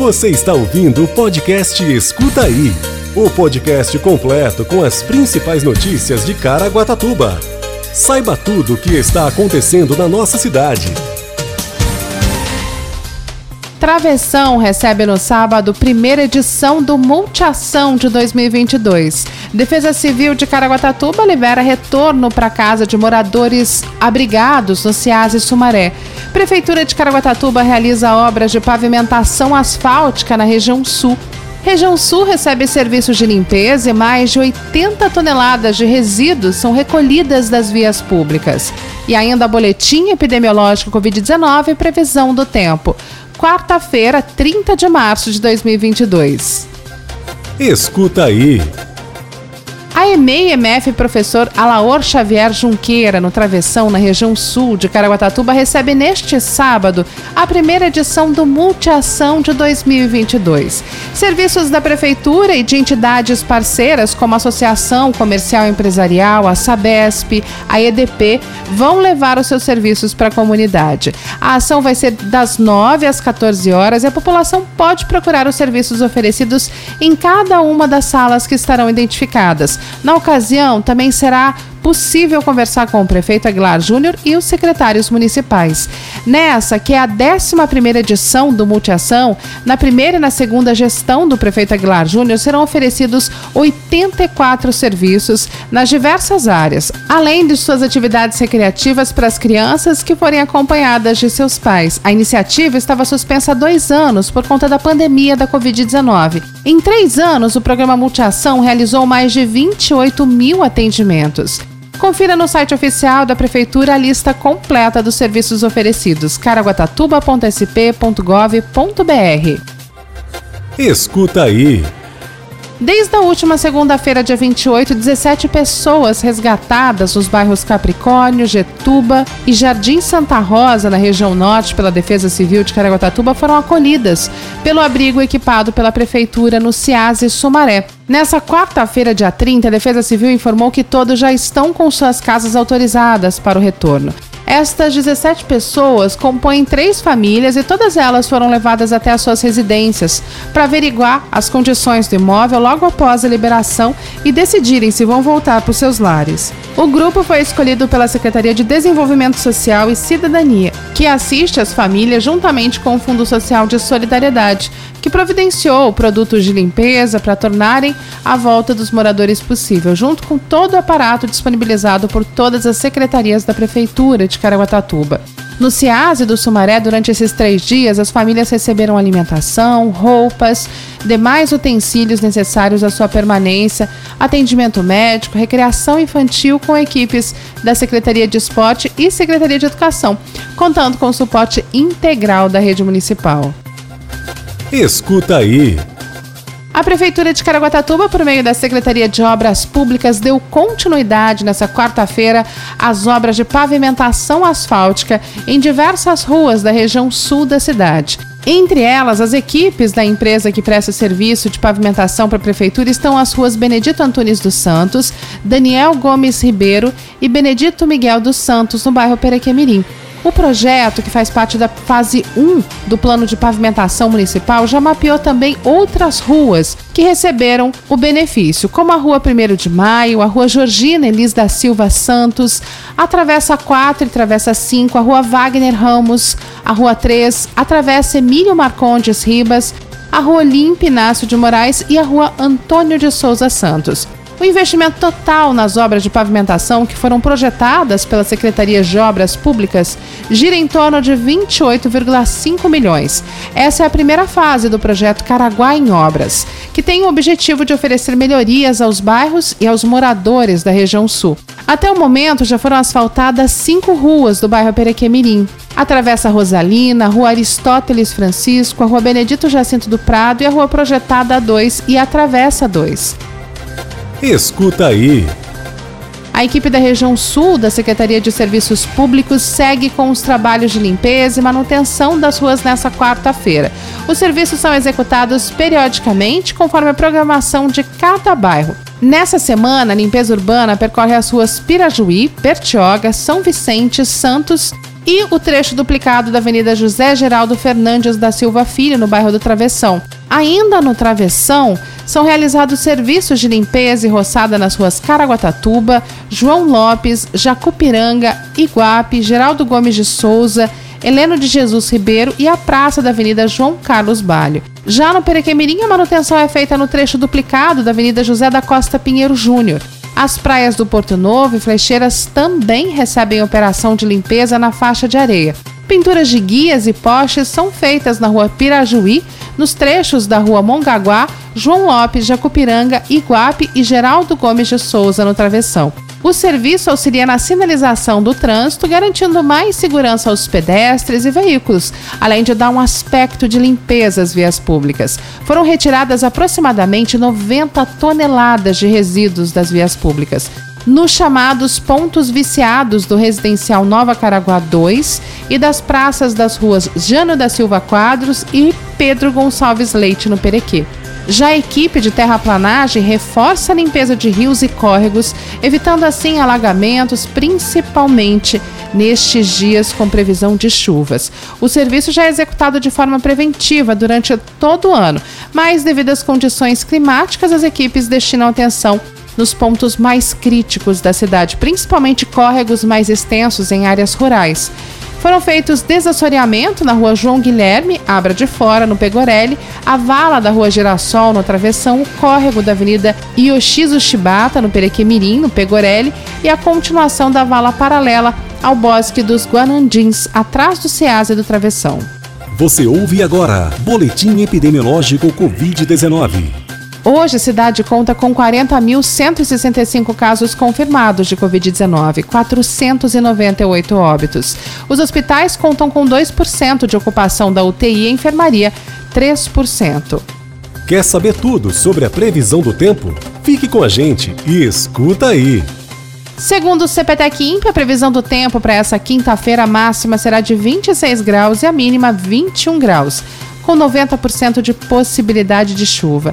Você está ouvindo o podcast Escuta Aí o podcast completo com as principais notícias de Caraguatatuba. Saiba tudo o que está acontecendo na nossa cidade. Travessão recebe no sábado primeira edição do Multiação de 2022. Defesa Civil de Caraguatatuba libera retorno para casa de moradores abrigados no Ciás e Sumaré. Prefeitura de Caraguatatuba realiza obras de pavimentação asfáltica na região sul. Região Sul recebe serviços de limpeza e mais de 80 toneladas de resíduos são recolhidas das vias públicas. E ainda boletim epidemiológico Covid-19 e previsão do tempo. Quarta-feira, 30 de março de 2022. Escuta aí. A EMEI-MF professor Alaor Xavier Junqueira, no Travessão, na região sul de Caraguatatuba, recebe neste sábado a primeira edição do Multiação de 2022. Serviços da Prefeitura e de entidades parceiras, como a Associação Comercial Empresarial, a Sabesp, a EDP, vão levar os seus serviços para a comunidade. A ação vai ser das 9 às 14 horas e a população pode procurar os serviços oferecidos em cada uma das salas que estarão identificadas. Na ocasião, também será possível conversar com o prefeito Aguilar Júnior e os secretários municipais. Nessa, que é a 11 edição do Multiação, na primeira e na segunda gestão do prefeito Aguilar Júnior serão oferecidos 84 serviços nas diversas áreas, além de suas atividades recreativas para as crianças que forem acompanhadas de seus pais. A iniciativa estava suspensa há dois anos por conta da pandemia da Covid-19. Em três anos, o programa Multiação realizou mais de 28 mil atendimentos. Confira no site oficial da Prefeitura a lista completa dos serviços oferecidos caraguatatuba.sp.gov.br. Escuta aí. Desde a última segunda-feira, dia 28, 17 pessoas resgatadas nos bairros Capricórnio, Getuba e Jardim Santa Rosa, na região norte, pela Defesa Civil de Caraguatatuba, foram acolhidas pelo abrigo equipado pela Prefeitura no Ciase Sumaré. Nessa quarta-feira, dia 30, a Defesa Civil informou que todos já estão com suas casas autorizadas para o retorno. Estas 17 pessoas compõem três famílias e todas elas foram levadas até as suas residências para averiguar as condições do imóvel logo após a liberação e decidirem se vão voltar para os seus lares. O grupo foi escolhido pela Secretaria de Desenvolvimento Social e Cidadania, que assiste as famílias juntamente com o Fundo Social de Solidariedade, que providenciou produtos de limpeza para tornarem a volta dos moradores possível, junto com todo o aparato disponibilizado por todas as secretarias da Prefeitura de Caraguatatuba. No CIASE do Sumaré, durante esses três dias, as famílias receberam alimentação, roupas, demais utensílios necessários à sua permanência, atendimento médico, recreação infantil com equipes da Secretaria de Esporte e Secretaria de Educação, contando com o suporte integral da rede municipal. Escuta aí. A Prefeitura de Caraguatatuba, por meio da Secretaria de Obras Públicas, deu continuidade nessa quarta-feira às obras de pavimentação asfáltica em diversas ruas da região sul da cidade. Entre elas, as equipes da empresa que presta serviço de pavimentação para a Prefeitura estão as ruas Benedito Antunes dos Santos, Daniel Gomes Ribeiro e Benedito Miguel dos Santos, no bairro Perequemirim. O projeto, que faz parte da fase 1 do plano de pavimentação municipal, já mapeou também outras ruas que receberam o benefício, como a Rua 1 de Maio, a Rua Georgina Elis da Silva Santos, a Travessa 4 e Travessa 5, a Rua Wagner Ramos, a Rua 3, a Travessa Emílio Marcondes Ribas, a Rua Limpe Inácio de Moraes e a Rua Antônio de Souza Santos. O investimento total nas obras de pavimentação que foram projetadas pela Secretaria de Obras Públicas gira em torno de 28,5 milhões. Essa é a primeira fase do projeto Caraguá em Obras, que tem o objetivo de oferecer melhorias aos bairros e aos moradores da região sul. Até o momento já foram asfaltadas cinco ruas do bairro Perequemirim. A Rosalina, a Rua Aristóteles Francisco, a Rua Benedito Jacinto do Prado e a Rua Projetada 2 e a Travessa 2. Escuta aí. A equipe da região sul da Secretaria de Serviços Públicos segue com os trabalhos de limpeza e manutenção das ruas nessa quarta-feira. Os serviços são executados periodicamente conforme a programação de cada bairro. Nessa semana, a limpeza urbana percorre as ruas Pirajuí, Bertioga, São Vicente, Santos e o trecho duplicado da Avenida José Geraldo Fernandes da Silva Filho, no bairro do Travessão. Ainda no Travessão, são realizados serviços de limpeza e roçada nas ruas Caraguatatuba, João Lopes, Jacupiranga, Iguape, Geraldo Gomes de Souza, Heleno de Jesus Ribeiro e a praça da Avenida João Carlos Balho. Já no Perequemirim, a manutenção é feita no trecho duplicado da Avenida José da Costa Pinheiro Júnior. As praias do Porto Novo e Flecheiras também recebem operação de limpeza na faixa de areia. Pinturas de guias e postes são feitas na rua Pirajuí, nos trechos da rua Mongaguá, João Lopes, Jacupiranga, Iguape e Geraldo Gomes de Souza no Travessão. O serviço auxilia na sinalização do trânsito, garantindo mais segurança aos pedestres e veículos, além de dar um aspecto de limpeza às vias públicas. Foram retiradas aproximadamente 90 toneladas de resíduos das vias públicas nos chamados pontos viciados do residencial Nova Caraguá 2 e das praças das ruas Jano da Silva Quadros e Pedro Gonçalves Leite no Perequê. Já a equipe de terraplanagem reforça a limpeza de rios e córregos, evitando assim alagamentos, principalmente nestes dias com previsão de chuvas. O serviço já é executado de forma preventiva durante todo o ano, mas devido às condições climáticas, as equipes destinam atenção nos pontos mais críticos da cidade, principalmente córregos mais extensos em áreas rurais. Foram feitos desassoreamento na rua João Guilherme, Abra de Fora, no Pegorelli, a vala da rua Girassol, no Travessão, o córrego da avenida Yoshizu Shibata, no Perequemirim, no Pegorelli, e a continuação da vala paralela ao Bosque dos Guanandins, atrás do Ceasa do Travessão. Você ouve agora Boletim Epidemiológico Covid-19. Hoje, a cidade conta com 40.165 casos confirmados de Covid-19, 498 óbitos. Os hospitais contam com 2% de ocupação da UTI e enfermaria, 3%. Quer saber tudo sobre a previsão do tempo? Fique com a gente e escuta aí! Segundo o CPTEC INPE, a previsão do tempo para essa quinta-feira máxima será de 26 graus e a mínima 21 graus com 90% de possibilidade de chuva.